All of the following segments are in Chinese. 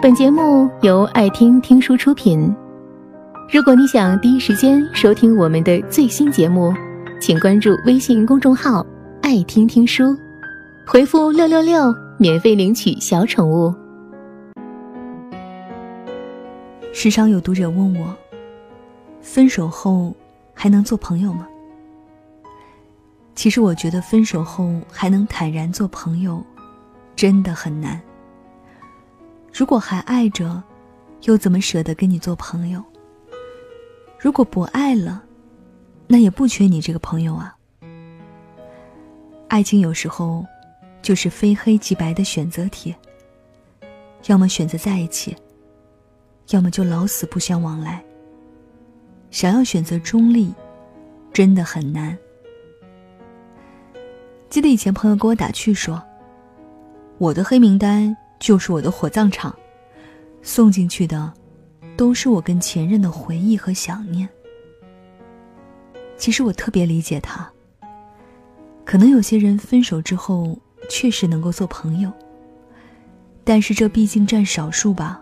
本节目由爱听听书出品。如果你想第一时间收听我们的最新节目，请关注微信公众号“爱听听书”，回复“六六六”免费领取小宠物。时常有读者问我，分手后还能做朋友吗？其实我觉得分手后还能坦然做朋友，真的很难。如果还爱着，又怎么舍得跟你做朋友？如果不爱了，那也不缺你这个朋友啊。爱情有时候就是非黑即白的选择题，要么选择在一起，要么就老死不相往来。想要选择中立，真的很难。记得以前朋友给我打趣说：“我的黑名单。”就是我的火葬场，送进去的，都是我跟前任的回忆和想念。其实我特别理解他。可能有些人分手之后确实能够做朋友，但是这毕竟占少数吧。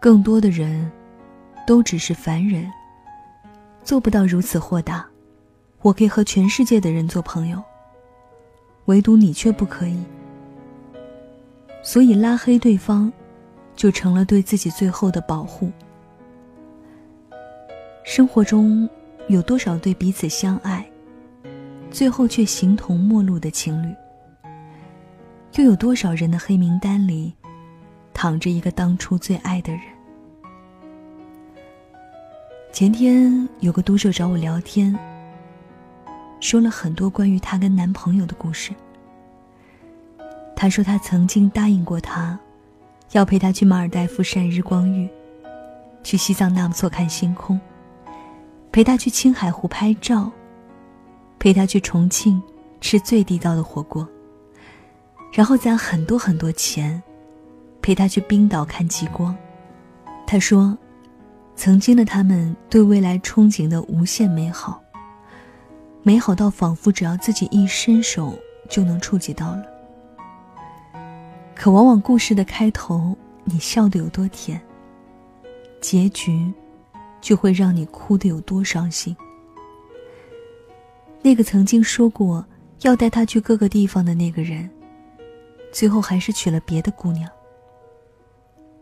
更多的人，都只是凡人，做不到如此豁达。我可以和全世界的人做朋友，唯独你却不可以。所以拉黑对方，就成了对自己最后的保护。生活中有多少对彼此相爱，最后却形同陌路的情侣？又有多少人的黑名单里，躺着一个当初最爱的人？前天有个读者找我聊天，说了很多关于她跟男朋友的故事。他说他曾经答应过他，要陪他去马尔代夫晒日光浴，去西藏纳木错看星空，陪他去青海湖拍照，陪他去重庆吃最地道的火锅，然后攒很多很多钱，陪他去冰岛看极光。他说，曾经的他们对未来憧憬的无限美好，美好到仿佛只要自己一伸手就能触及到了。可往往故事的开头，你笑得有多甜，结局就会让你哭得有多伤心。那个曾经说过要带他去各个地方的那个人，最后还是娶了别的姑娘。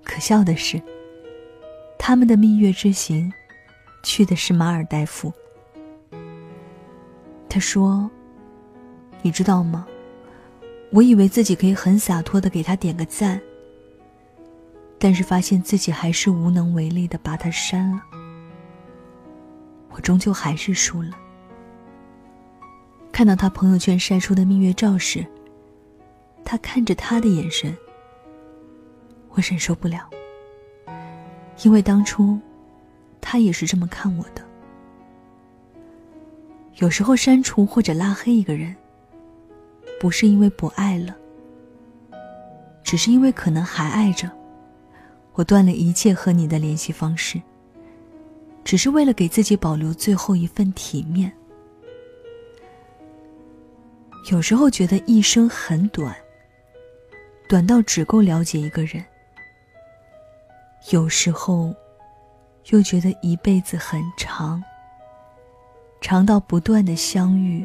可笑的是，他们的蜜月之行，去的是马尔代夫。他说：“你知道吗？”我以为自己可以很洒脱的给他点个赞，但是发现自己还是无能为力的把他删了。我终究还是输了。看到他朋友圈晒出的蜜月照时，他看着他的眼神，我忍受不了，因为当初他也是这么看我的。有时候删除或者拉黑一个人。不是因为不爱了，只是因为可能还爱着。我断了一切和你的联系方式，只是为了给自己保留最后一份体面。有时候觉得一生很短，短到只够了解一个人；有时候，又觉得一辈子很长，长到不断的相遇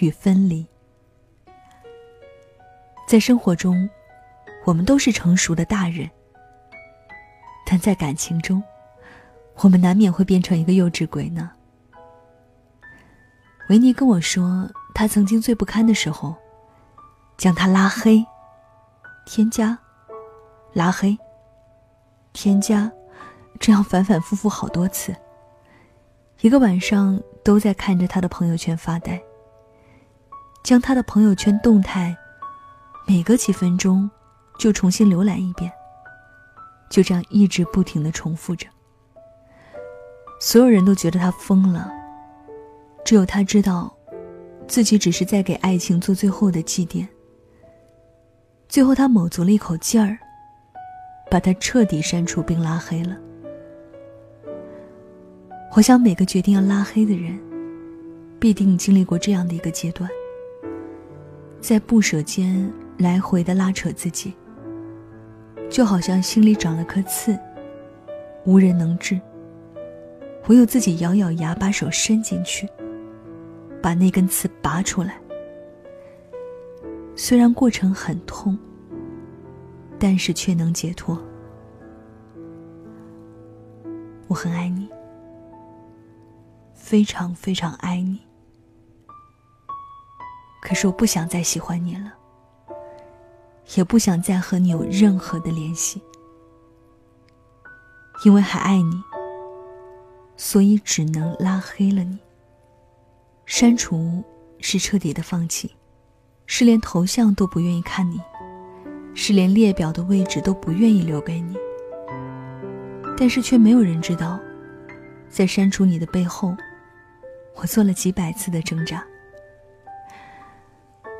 与分离。在生活中，我们都是成熟的大人，但在感情中，我们难免会变成一个幼稚鬼呢。维尼跟我说，他曾经最不堪的时候，将他拉黑、添加、拉黑、添加，这样反反复复好多次，一个晚上都在看着他的朋友圈发呆，将他的朋友圈动态。每隔几分钟，就重新浏览一遍。就这样一直不停的重复着。所有人都觉得他疯了，只有他知道，自己只是在给爱情做最后的祭奠。最后，他卯足了一口劲儿，把他彻底删除并拉黑了。我想，每个决定要拉黑的人，必定经历过这样的一个阶段，在不舍间。来回的拉扯自己，就好像心里长了颗刺，无人能治，唯有自己咬咬牙，把手伸进去，把那根刺拔出来。虽然过程很痛，但是却能解脱。我很爱你，非常非常爱你。可是我不想再喜欢你了，也不想再和你有任何的联系，因为还爱你，所以只能拉黑了你。删除是彻底的放弃，是连头像都不愿意看你，是连列表的位置都不愿意留给你。但是却没有人知道，在删除你的背后，我做了几百次的挣扎。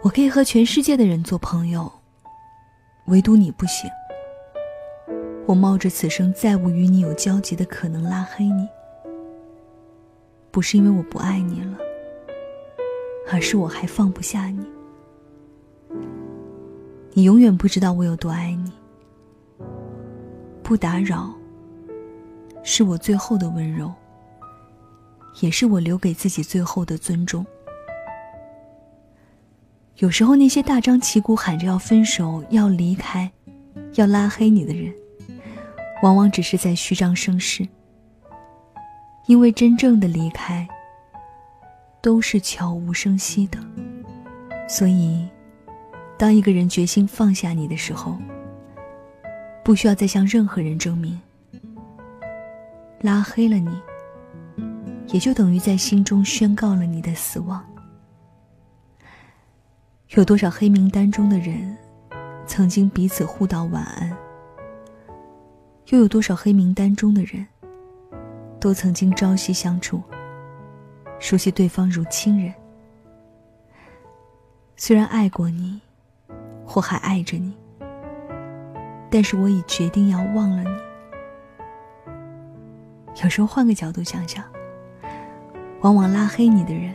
我可以和全世界的人做朋友，唯独你不行。我冒着此生再无与你有交集的可能拉黑你，不是因为我不爱你了，而是我还放不下你。你永远不知道我有多爱你。不打扰，是我最后的温柔，也是我留给自己最后的尊重。有时候，那些大张旗鼓喊着要分手、要离开、要拉黑你的人，往往只是在虚张声势。因为真正的离开，都是悄无声息的。所以，当一个人决心放下你的时候，不需要再向任何人证明。拉黑了你，也就等于在心中宣告了你的死亡。有多少黑名单中的人，曾经彼此互道晚安？又有多少黑名单中的人，都曾经朝夕相处，熟悉对方如亲人？虽然爱过你，或还爱着你，但是我已决定要忘了你。有时候换个角度想想，往往拉黑你的人，